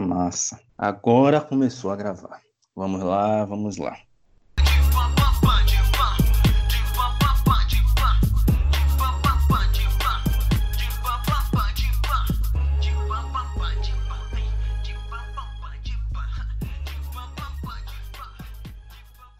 Massa, massa. Agora começou a gravar. Vamos lá, vamos lá.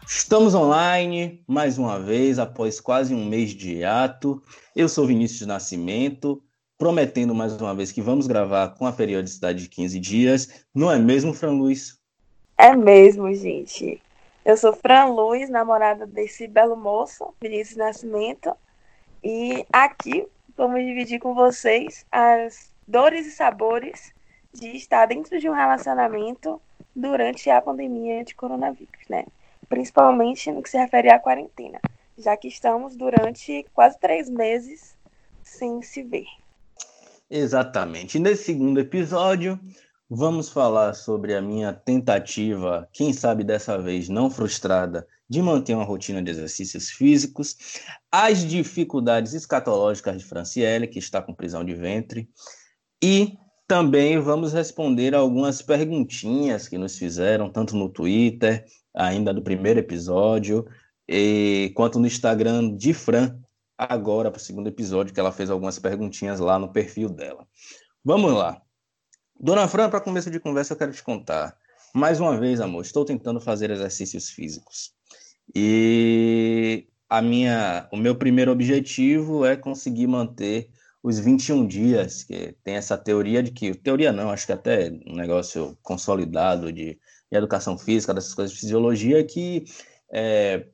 Estamos online mais uma vez, após quase um mês de ato. Eu sou Vinícius Nascimento, prometendo mais uma vez que vamos gravar com a periodicidade de 15 dias. Não é mesmo, Fran Luiz? É mesmo, gente. Eu sou Fran Luiz, namorada desse belo moço, Vinícius Nascimento. E aqui vamos dividir com vocês as dores e sabores de estar dentro de um relacionamento durante a pandemia de coronavírus, né? principalmente no que se refere à quarentena, já que estamos durante quase três meses sem se ver. Exatamente. Nesse segundo episódio, vamos falar sobre a minha tentativa, quem sabe dessa vez não frustrada, de manter uma rotina de exercícios físicos, as dificuldades escatológicas de Franciele, que está com prisão de ventre, e também vamos responder algumas perguntinhas que nos fizeram, tanto no Twitter ainda do primeiro episódio, e quanto no Instagram de Fran, agora para o segundo episódio, que ela fez algumas perguntinhas lá no perfil dela. Vamos lá. Dona Fran, para começo de conversa, eu quero te contar. Mais uma vez, amor, estou tentando fazer exercícios físicos. E a minha, o meu primeiro objetivo é conseguir manter os 21 dias, que tem essa teoria de que, teoria não, acho que até um negócio consolidado de em educação física, dessas coisas de fisiologia, que é,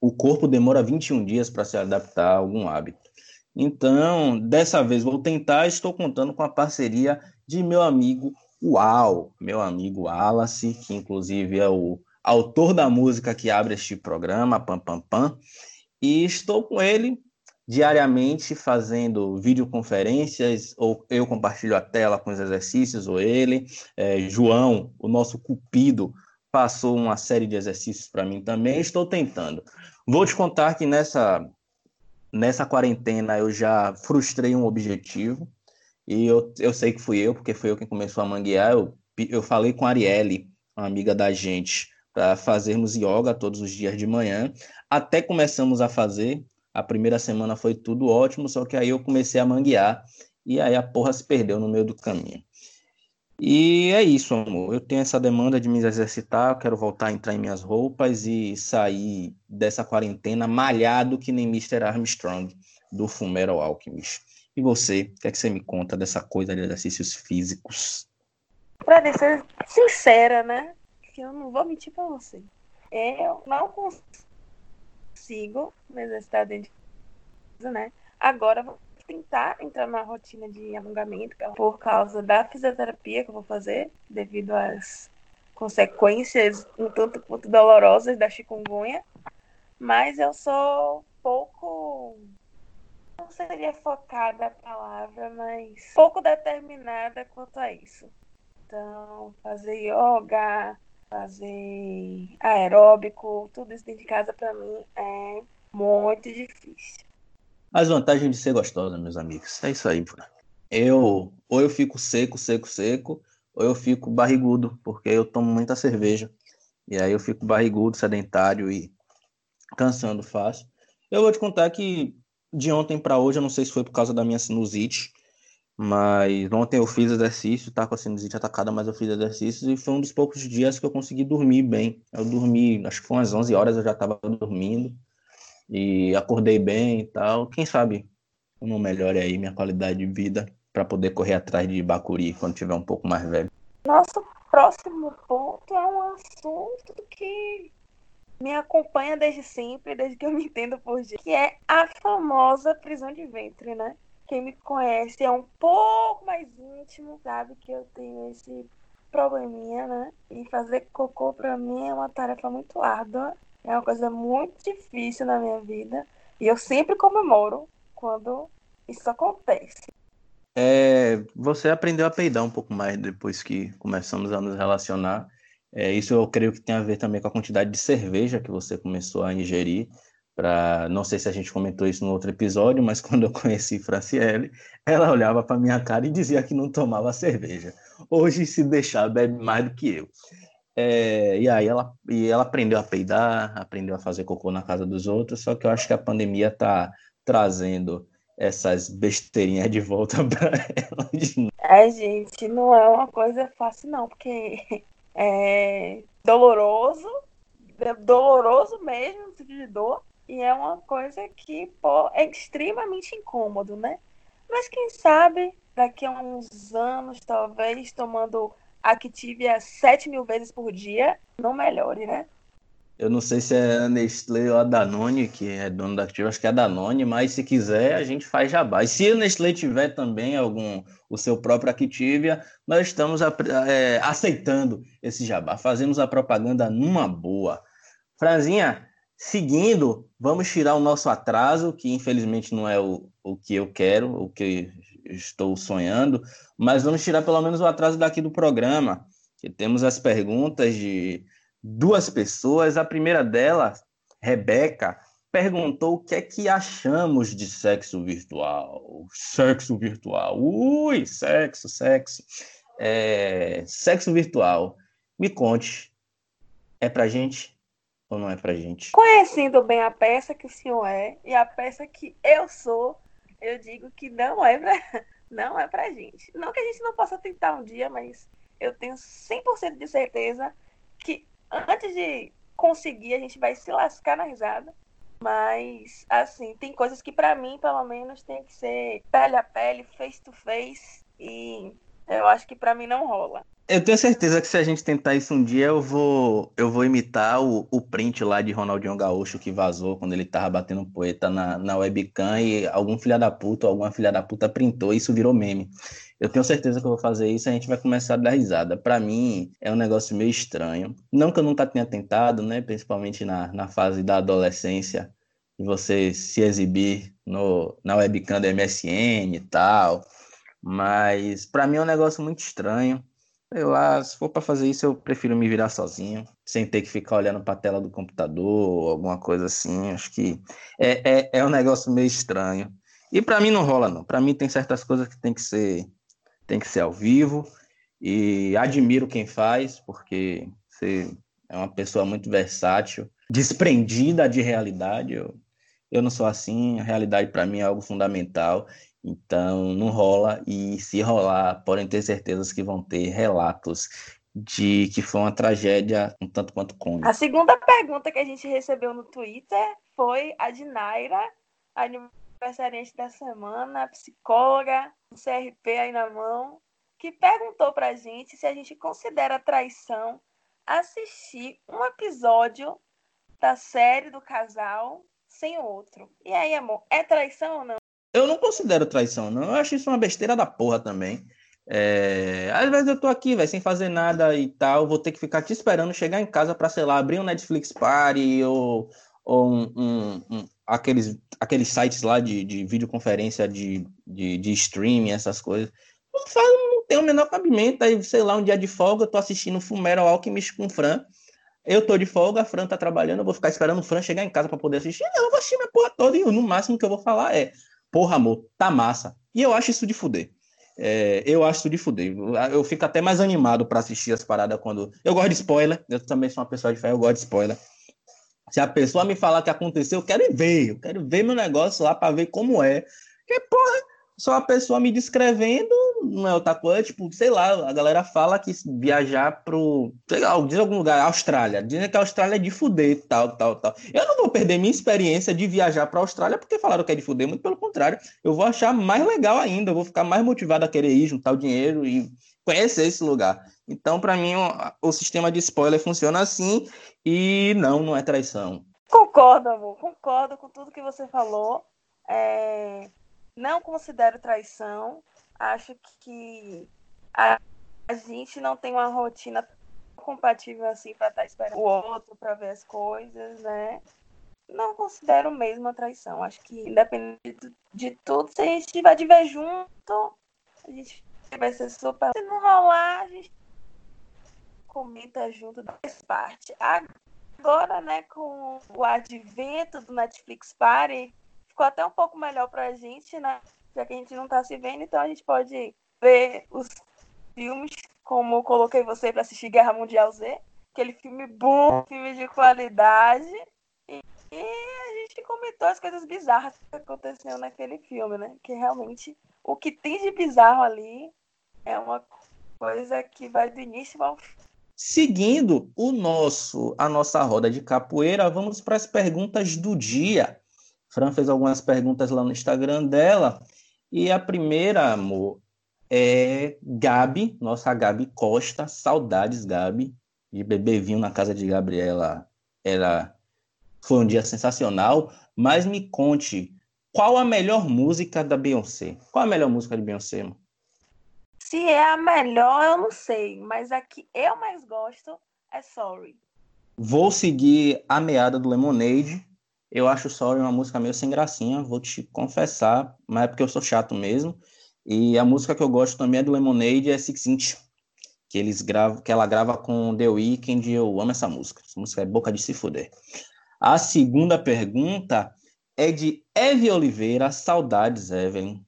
o corpo demora 21 dias para se adaptar a algum hábito. Então, dessa vez vou tentar, estou contando com a parceria de meu amigo Uau, meu amigo Wallace, que inclusive é o autor da música que abre este programa, Pam Pam Pam, e estou com ele diariamente fazendo videoconferências, ou eu compartilho a tela com os exercícios, ou ele. É, João, o nosso cupido, passou uma série de exercícios para mim também. Estou tentando. Vou te contar que nessa, nessa quarentena eu já frustrei um objetivo, e eu, eu sei que fui eu, porque foi eu quem começou a manguear. Eu, eu falei com a Arielle, uma amiga da gente, para fazermos yoga todos os dias de manhã. Até começamos a fazer, a primeira semana foi tudo ótimo, só que aí eu comecei a manguear e aí a porra se perdeu no meio do caminho. E é isso, amor. Eu tenho essa demanda de me exercitar, quero voltar a entrar em minhas roupas e sair dessa quarentena malhado que nem Mr. Armstrong do Fumero Alchemist. E você, o que é que você me conta dessa coisa de exercícios físicos? Pra ser sincera, né? Que eu não vou mentir pra você. Eu não consigo me exercitar dentro de casa, né? Agora tentar entrar na rotina de alongamento por causa da fisioterapia que eu vou fazer, devido às consequências um tanto quanto dolorosas da chikungunya. Mas eu sou pouco. Não seria focada a palavra, mas pouco determinada quanto a isso. Então, fazer yoga, fazer aeróbico, tudo isso dentro de casa para mim é muito difícil. As vantagens de ser gostosa, meus amigos. É isso aí, pô. Eu ou eu fico seco, seco, seco, ou eu fico barrigudo, porque eu tomo muita cerveja. E aí eu fico barrigudo, sedentário e cansando fácil. Eu vou te contar que de ontem para hoje, eu não sei se foi por causa da minha sinusite, mas ontem eu fiz exercício, tá com a sinusite atacada, mas eu fiz exercícios e foi um dos poucos dias que eu consegui dormir bem. Eu dormi, acho que foi umas 11 horas eu já estava dormindo e acordei bem e tal. Quem sabe eu não melhore aí minha qualidade de vida para poder correr atrás de Bacuri quando tiver um pouco mais velho. Nosso próximo ponto é um assunto que me acompanha desde sempre, desde que eu me entendo por dia, que é a famosa prisão de ventre, né? quem me conhece é um pouco mais íntimo, sabe que eu tenho esse probleminha, né? E fazer cocô para mim é uma tarefa muito árdua, é uma coisa muito difícil na minha vida. E eu sempre comemoro quando isso acontece. É, você aprendeu a peidar um pouco mais depois que começamos a nos relacionar. É, isso eu creio que tem a ver também com a quantidade de cerveja que você começou a ingerir para não sei se a gente comentou isso no outro episódio, mas quando eu conheci Franciele, ela olhava para minha cara e dizia que não tomava cerveja. Hoje, se deixar, bebe mais do que eu. É, e aí ela, e ela aprendeu a peidar, aprendeu a fazer cocô na casa dos outros, só que eu acho que a pandemia está trazendo essas besteirinhas de volta para ela. É, gente, não é uma coisa fácil não, porque é doloroso, é doloroso mesmo, no sentido de dor, e é uma coisa que pô, é extremamente incômodo, né? Mas quem sabe daqui a uns anos, talvez, tomando Activia 7 mil vezes por dia, não melhore, né? Eu não sei se é a Nestlé ou a Danone, que é dono da Activia, acho que é a Danone, mas se quiser, a gente faz jabá. E se a Nestlé tiver também algum o seu próprio Activia, nós estamos é, aceitando esse jabá, fazemos a propaganda numa boa. Franzinha, seguindo, vamos tirar o nosso atraso, que infelizmente não é o, o que eu quero, o que estou sonhando, mas vamos tirar pelo menos o atraso daqui do programa, que temos as perguntas de duas pessoas. A primeira delas, Rebeca, perguntou o que é que achamos de sexo virtual. Sexo virtual. Ui, sexo, sexo. É, sexo virtual. Me conte, é pra gente ou não é pra gente? Conhecendo bem a peça que o senhor é e a peça que eu sou, eu digo que não é pra, não é pra gente. Não que a gente não possa tentar um dia, mas eu tenho 100% de certeza que antes de conseguir, a gente vai se lascar na risada. Mas, assim, tem coisas que para mim, pelo menos, tem que ser pele a pele, face to face. E eu acho que para mim não rola. Eu tenho certeza que se a gente tentar isso um dia, eu vou, eu vou imitar o, o print lá de Ronaldinho Gaúcho que vazou quando ele tava batendo poeta na, na webcam e algum filha da puta, alguma filha da puta printou e isso virou meme. Eu tenho certeza que eu vou fazer isso e a gente vai começar a dar risada. Para mim, é um negócio meio estranho. Não que eu nunca tenha tentado, né? Principalmente na, na fase da adolescência, de você se exibir no, na webcam do MSN e tal. Mas para mim é um negócio muito estranho Sei lá, se for para fazer isso, eu prefiro me virar sozinho, sem ter que ficar olhando para a tela do computador, alguma coisa assim. Acho que é, é, é um negócio meio estranho. E para mim não rola, não. Para mim tem certas coisas que tem que ser tem que ser ao vivo. E admiro quem faz, porque você é uma pessoa muito versátil, desprendida de realidade. Eu, eu não sou assim, a realidade para mim é algo fundamental. Então, não rola, e se rolar, podem ter certezas que vão ter relatos de que foi uma tragédia um tanto quanto cômica. A segunda pergunta que a gente recebeu no Twitter foi a de Naira, aniversariante da semana, psicóloga, um CRP aí na mão, que perguntou pra gente se a gente considera traição assistir um episódio da série do casal sem o outro. E aí, amor, é traição ou não? Eu não considero traição, não. Eu acho isso uma besteira da porra também. É... Às vezes eu tô aqui, velho, sem fazer nada e tal, vou ter que ficar te esperando chegar em casa pra, sei lá, abrir um Netflix Party ou, ou um, um, um, aqueles, aqueles sites lá de, de videoconferência de, de, de streaming, essas coisas. Não, faz, não tem o menor cabimento. Aí, sei lá, um dia de folga, eu tô assistindo Fumero Alchemist com o Fran. Eu tô de folga, a Fran tá trabalhando, eu vou ficar esperando o Fran chegar em casa para poder assistir. Não, eu vou assistir minha porra toda e no máximo que eu vou falar é porra, amor, tá massa. E eu acho isso de fuder. É, eu acho isso de fuder. Eu fico até mais animado para assistir as paradas quando. Eu gosto de spoiler, eu também sou uma pessoa de fé, eu gosto de spoiler. Se a pessoa me falar que aconteceu, eu quero ver, eu quero ver meu negócio lá para ver como é. Porque, porra, só a pessoa me descrevendo, não é outra coisa, tipo, sei lá, a galera fala que viajar pro, sei lá, diz algum lugar, Austrália, dizem que a Austrália é de fuder, tal, tal, tal. Eu não vou perder minha experiência de viajar pra Austrália porque falaram que é de fuder, muito pelo contrário, eu vou achar mais legal ainda, eu vou ficar mais motivado a querer ir, juntar o dinheiro e conhecer esse lugar. Então, para mim, o, o sistema de spoiler funciona assim e não, não é traição. Concordo, amor, concordo com tudo que você falou. É não considero traição. Acho que a, a gente não tem uma rotina compatível assim para estar tá esperando o outro para ver as coisas, né? Não considero mesmo a traição. Acho que independente de tudo, se a gente estiver de ver junto, a gente vai ser super. Se não rolar, a gente comenta junto das parte. Agora, né, com o advento do Netflix Party, ficou até um pouco melhor pra gente, né? Já que a gente não tá se vendo, então a gente pode ver os filmes como coloquei você para assistir Guerra Mundial Z, aquele filme bom, filme de qualidade. E, e, a gente comentou as coisas bizarras que aconteceram naquele filme, né? Que realmente o que tem de bizarro ali é uma coisa que vai do início ao fim. Seguindo o nosso a nossa roda de capoeira, vamos para as perguntas do dia. Fran fez algumas perguntas lá no Instagram dela. E a primeira, amor, é Gabi, nossa Gabi Costa. Saudades, Gabi, de beber vinho na casa de Gabriela. Era, foi um dia sensacional. Mas me conte, qual a melhor música da Beyoncé? Qual a melhor música de Beyoncé, amor? Se é a melhor, eu não sei. Mas a que eu mais gosto é Sorry. Vou seguir a meada do Lemonade eu acho Sorry uma música meio sem gracinha, vou te confessar, mas é porque eu sou chato mesmo. E a música que eu gosto também é do Lemonade, é Six Inch, que eles gravam, que ela grava com The Weeknd, eu amo essa música. Essa música é boca de se fuder. A segunda pergunta é de Eve Oliveira, saudades, Evelyn.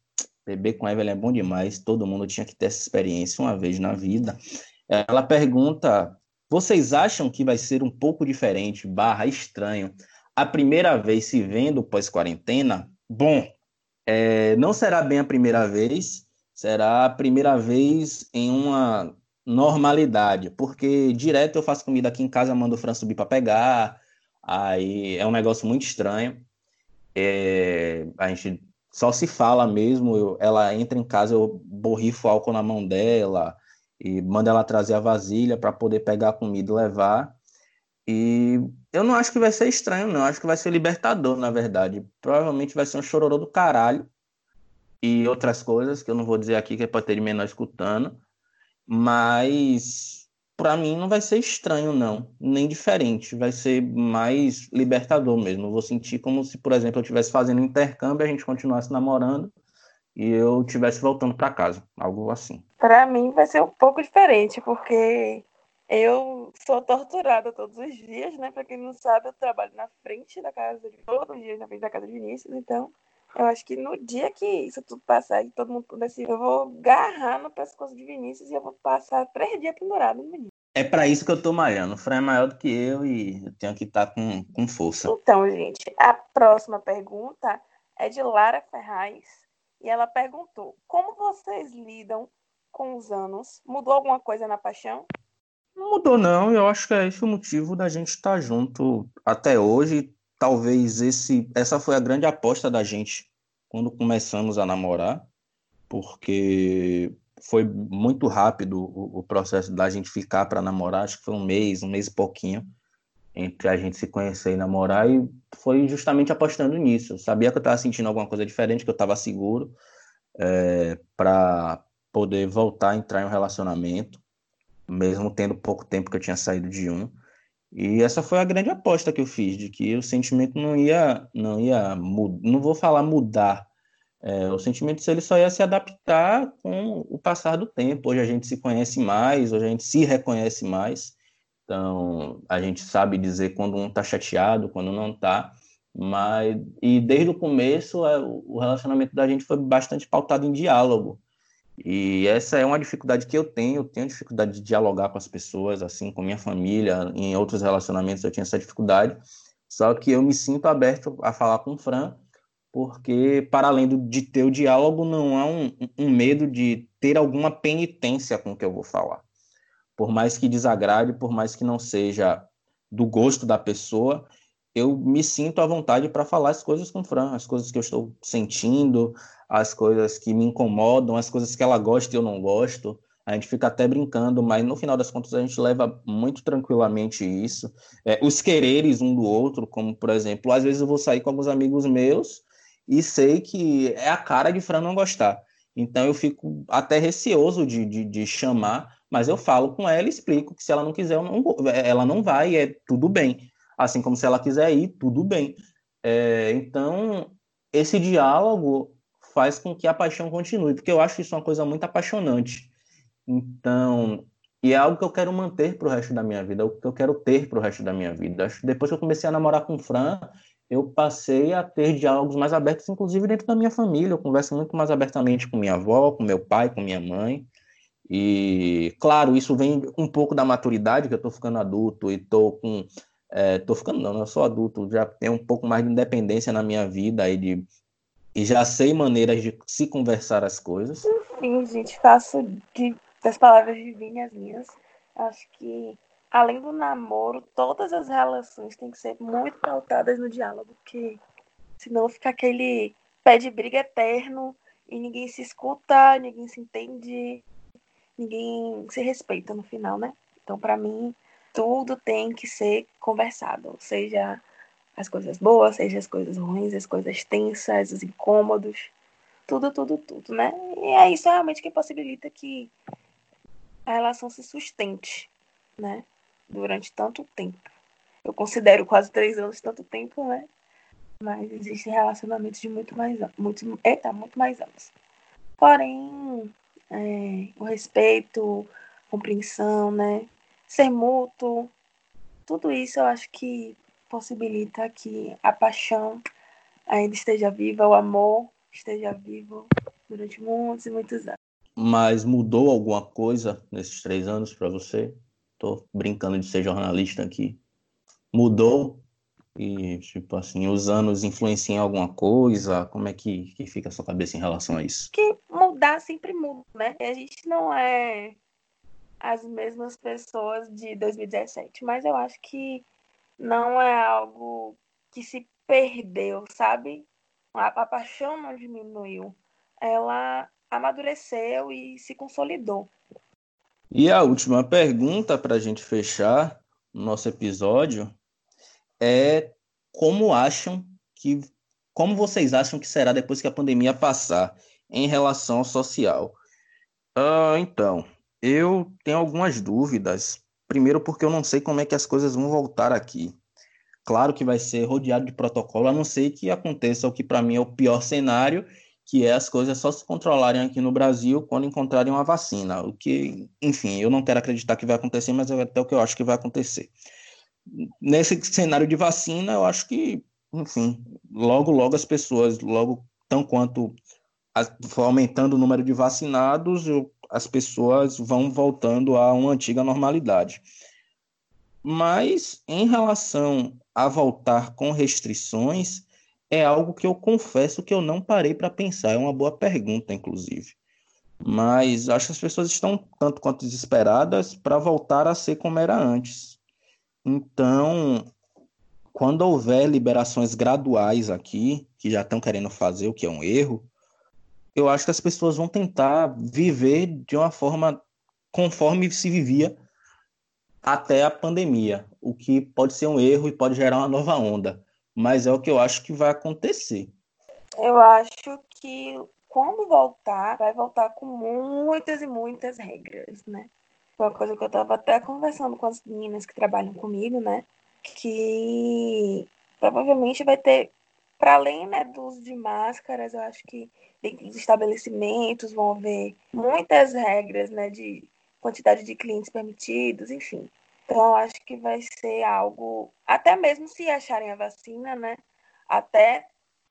Beber com Evelyn é bom demais, todo mundo tinha que ter essa experiência uma vez na vida. Ela pergunta: vocês acham que vai ser um pouco diferente, barra estranho, a primeira vez se vendo pós-quarentena, bom, é, não será bem a primeira vez, será a primeira vez em uma normalidade, porque direto eu faço comida aqui em casa, mando o Fran subir para pegar, aí é um negócio muito estranho. É, a gente só se fala mesmo, eu, ela entra em casa, eu borrifo álcool na mão dela e mando ela trazer a vasilha para poder pegar a comida e levar. E eu não acho que vai ser estranho, não. Acho que vai ser libertador, na verdade. Provavelmente vai ser um chororô do caralho. E outras coisas que eu não vou dizer aqui, que é pra ter menor escutando. Mas para mim não vai ser estranho, não. Nem diferente. Vai ser mais libertador mesmo. Eu vou sentir como se, por exemplo, eu estivesse fazendo intercâmbio, a gente continuasse namorando e eu estivesse voltando para casa. Algo assim. Para mim vai ser um pouco diferente, porque eu sou torturada todos os dias, né? Para quem não sabe, eu trabalho na frente da casa de todos os dias na frente da casa de Vinícius, então eu acho que no dia que isso tudo passar e todo mundo puder se eu vou agarrar no pescoço de Vinícius e eu vou passar três dias pendurado no menino. É para isso que eu tô malhando. O Fran é maior do que eu e eu tenho que estar tá com, com força. Então, gente, a próxima pergunta é de Lara Ferraz e ela perguntou: Como vocês lidam com os anos? Mudou alguma coisa na paixão? Não mudou, não. Eu acho que é esse o motivo da gente estar junto até hoje. Talvez esse, essa foi a grande aposta da gente quando começamos a namorar, porque foi muito rápido o, o processo da gente ficar para namorar. Acho que foi um mês, um mês e pouquinho entre a gente se conhecer e namorar, e foi justamente apostando nisso. Eu sabia que eu estava sentindo alguma coisa diferente, que eu estava seguro é, para poder voltar a entrar em um relacionamento mesmo tendo pouco tempo que eu tinha saído de um. E essa foi a grande aposta que eu fiz, de que o sentimento não ia, não ia não vou falar mudar, é, o sentimento ele só ia se adaptar com o passar do tempo. Hoje a gente se conhece mais, hoje a gente se reconhece mais, então a gente sabe dizer quando um está chateado, quando não está. Mas e desde o começo é, o relacionamento da gente foi bastante pautado em diálogo. E essa é uma dificuldade que eu tenho, eu tenho dificuldade de dialogar com as pessoas, assim, com minha família, em outros relacionamentos eu tinha essa dificuldade, só que eu me sinto aberto a falar com o Fran, porque para além de ter o diálogo, não há um, um medo de ter alguma penitência com o que eu vou falar. Por mais que desagrade, por mais que não seja do gosto da pessoa, eu me sinto à vontade para falar as coisas com o Fran, as coisas que eu estou sentindo, as coisas que me incomodam, as coisas que ela gosta e eu não gosto. A gente fica até brincando, mas no final das contas a gente leva muito tranquilamente isso. É, os quereres um do outro, como por exemplo, às vezes eu vou sair com alguns amigos meus e sei que é a cara de Fran não gostar. Então eu fico até receoso de, de, de chamar, mas eu falo com ela e explico que se ela não quiser, não, ela não vai, é tudo bem. Assim como se ela quiser ir, tudo bem. É, então, esse diálogo faz com que a paixão continue, porque eu acho isso uma coisa muito apaixonante. Então, e é algo que eu quero manter para o resto da minha vida, é o que eu quero ter para o resto da minha vida. Depois que eu comecei a namorar com o Fran, eu passei a ter diálogos mais abertos, inclusive dentro da minha família. Eu converso muito mais abertamente com minha avó, com meu pai, com minha mãe. E, claro, isso vem um pouco da maturidade, que eu estou ficando adulto e estou com. É, ficando, não, eu sou adulto, já tenho um pouco mais de independência na minha vida e, de, e já sei maneiras de se conversar as coisas. Sim, gente, faço de, das palavras divinas minhas. Acho que, além do namoro, todas as relações têm que ser muito pautadas no diálogo, porque senão fica aquele pé de briga eterno e ninguém se escuta, ninguém se entende, ninguém se respeita no final, né? Então, para mim, tudo tem que ser conversado, seja as coisas boas, seja as coisas ruins, as coisas tensas, os incômodos, tudo, tudo, tudo, né? E é isso realmente que possibilita que a relação se sustente, né? Durante tanto tempo. Eu considero quase três anos tanto tempo, né? Mas existem relacionamentos de muito mais anos. Muito, eita, muito mais anos. Porém, é, o respeito, compreensão, né? Ser mútuo, tudo isso eu acho que possibilita que a paixão ainda esteja viva, o amor esteja vivo durante muitos e muitos anos. Mas mudou alguma coisa nesses três anos para você? Tô brincando de ser jornalista aqui. Mudou? E, tipo assim, os anos influenciam alguma coisa? Como é que, que fica a sua cabeça em relação a isso? Que mudar sempre muda, né? A gente não é as mesmas pessoas de 2017, mas eu acho que não é algo que se perdeu, sabe? A, a paixão não diminuiu. Ela amadureceu e se consolidou. E a última pergunta para a gente fechar o nosso episódio é como acham que como vocês acham que será depois que a pandemia passar em relação ao social? Uh, então, eu tenho algumas dúvidas. Primeiro, porque eu não sei como é que as coisas vão voltar aqui. Claro que vai ser rodeado de protocolo, a não ser que aconteça o que para mim é o pior cenário, que é as coisas só se controlarem aqui no Brasil quando encontrarem uma vacina. O que, enfim, eu não quero acreditar que vai acontecer, mas é até o que eu acho que vai acontecer. Nesse cenário de vacina, eu acho que, enfim, logo, logo as pessoas, logo tão quanto for aumentando o número de vacinados, as pessoas vão voltando a uma antiga normalidade. Mas em relação a voltar com restrições, é algo que eu confesso que eu não parei para pensar. É uma boa pergunta, inclusive. Mas acho que as pessoas estão tanto quanto desesperadas para voltar a ser como era antes. Então, quando houver liberações graduais aqui, que já estão querendo fazer, o que é um erro, eu acho que as pessoas vão tentar viver de uma forma conforme se vivia até a pandemia, o que pode ser um erro e pode gerar uma nova onda mas é o que eu acho que vai acontecer. Eu acho que quando voltar, vai voltar com muitas e muitas regras, né? Foi uma coisa que eu estava até conversando com as meninas que trabalham comigo, né? Que provavelmente vai ter, para além né, do uso de máscaras, eu acho que dentro dos estabelecimentos vão haver muitas regras, né? De quantidade de clientes permitidos, enfim. Então, eu acho que vai ser algo, até mesmo se acharem a vacina, né? Até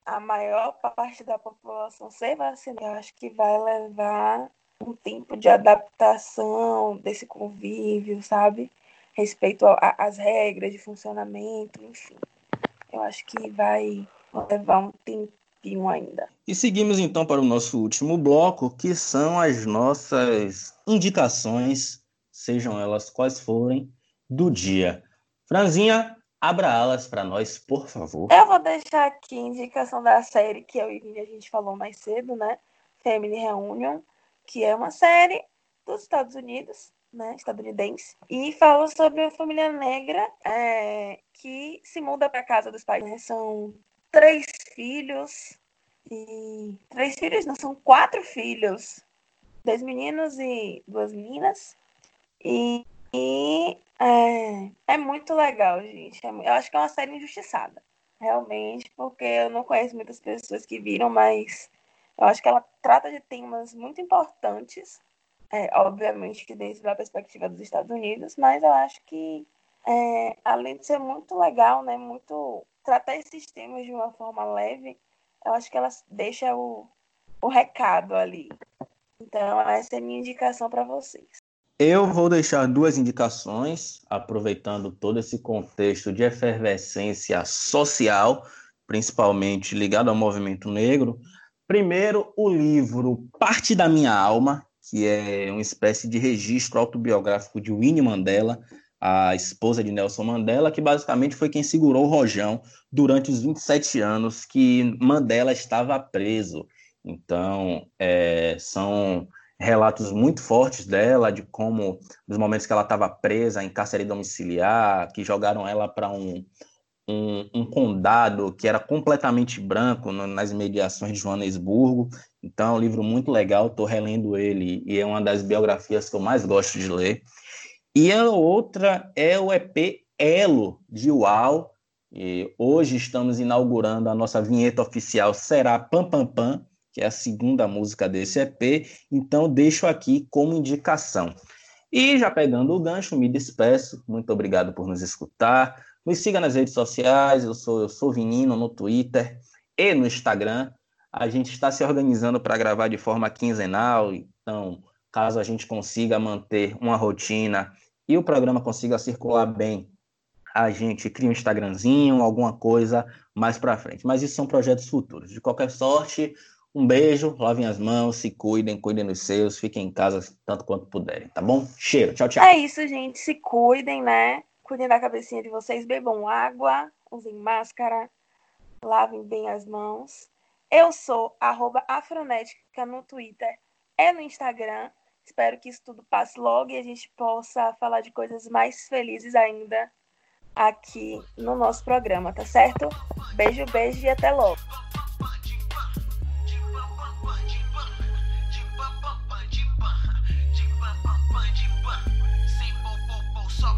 a maior parte da população ser vacinada, eu acho que vai levar um tempo de adaptação desse convívio, sabe? Respeito às regras de funcionamento, enfim. Eu acho que vai levar um tempinho ainda. E seguimos então para o nosso último bloco, que são as nossas indicações, sejam elas quais forem, do dia. Franzinha, abra alas para nós, por favor. Eu vou deixar aqui a indicação da série que eu e a gente falou mais cedo, né? Family Reunion, que é uma série dos Estados Unidos, né? Estadunidense, e fala sobre uma família negra é, que se muda para casa dos pais. Né? São três filhos e três filhos, não são quatro filhos, dois meninos e duas meninas. E e é, é muito legal, gente. É eu acho que é uma série injustiçada, realmente, porque eu não conheço muitas pessoas que viram, mas eu acho que ela trata de temas muito importantes, é, obviamente que dentro da perspectiva dos Estados Unidos, mas eu acho que, é, além de ser muito legal, né, muito tratar esses temas de uma forma leve, eu acho que ela deixa o, o recado ali Então, essa é a minha indicação para vocês. Eu vou deixar duas indicações, aproveitando todo esse contexto de efervescência social, principalmente ligado ao movimento negro. Primeiro, o livro Parte da Minha Alma, que é uma espécie de registro autobiográfico de Winnie Mandela, a esposa de Nelson Mandela, que basicamente foi quem segurou o rojão durante os 27 anos que Mandela estava preso. Então, é, são relatos muito fortes dela, de como, nos momentos que ela estava presa em cárcere domiciliar, que jogaram ela para um, um, um, condado que era completamente branco no, nas mediações de Joanesburgo. Então, é um livro muito legal, estou relendo ele e é uma das biografias que eu mais gosto de ler. E a outra é o EP Elo, de UAU. E hoje estamos inaugurando a nossa vinheta oficial Será Pam Pam Pam, que é a segunda música desse EP, então deixo aqui como indicação. E já pegando o gancho, me despeço. Muito obrigado por nos escutar. Me siga nas redes sociais, eu sou eu sou Vinino no Twitter e no Instagram. A gente está se organizando para gravar de forma quinzenal, então, caso a gente consiga manter uma rotina e o programa consiga circular bem, a gente cria um Instagramzinho, alguma coisa mais para frente. Mas isso são projetos futuros. De qualquer sorte, um beijo, lavem as mãos, se cuidem, cuidem dos seus, fiquem em casa tanto quanto puderem, tá bom? Cheiro, tchau, tchau. É isso, gente. Se cuidem, né? Cuidem da cabecinha de vocês, bebam água, usem máscara, lavem bem as mãos. Eu sou arroba afronética no Twitter e no Instagram. Espero que isso tudo passe logo e a gente possa falar de coisas mais felizes ainda aqui no nosso programa, tá certo? Beijo, beijo e até logo. Só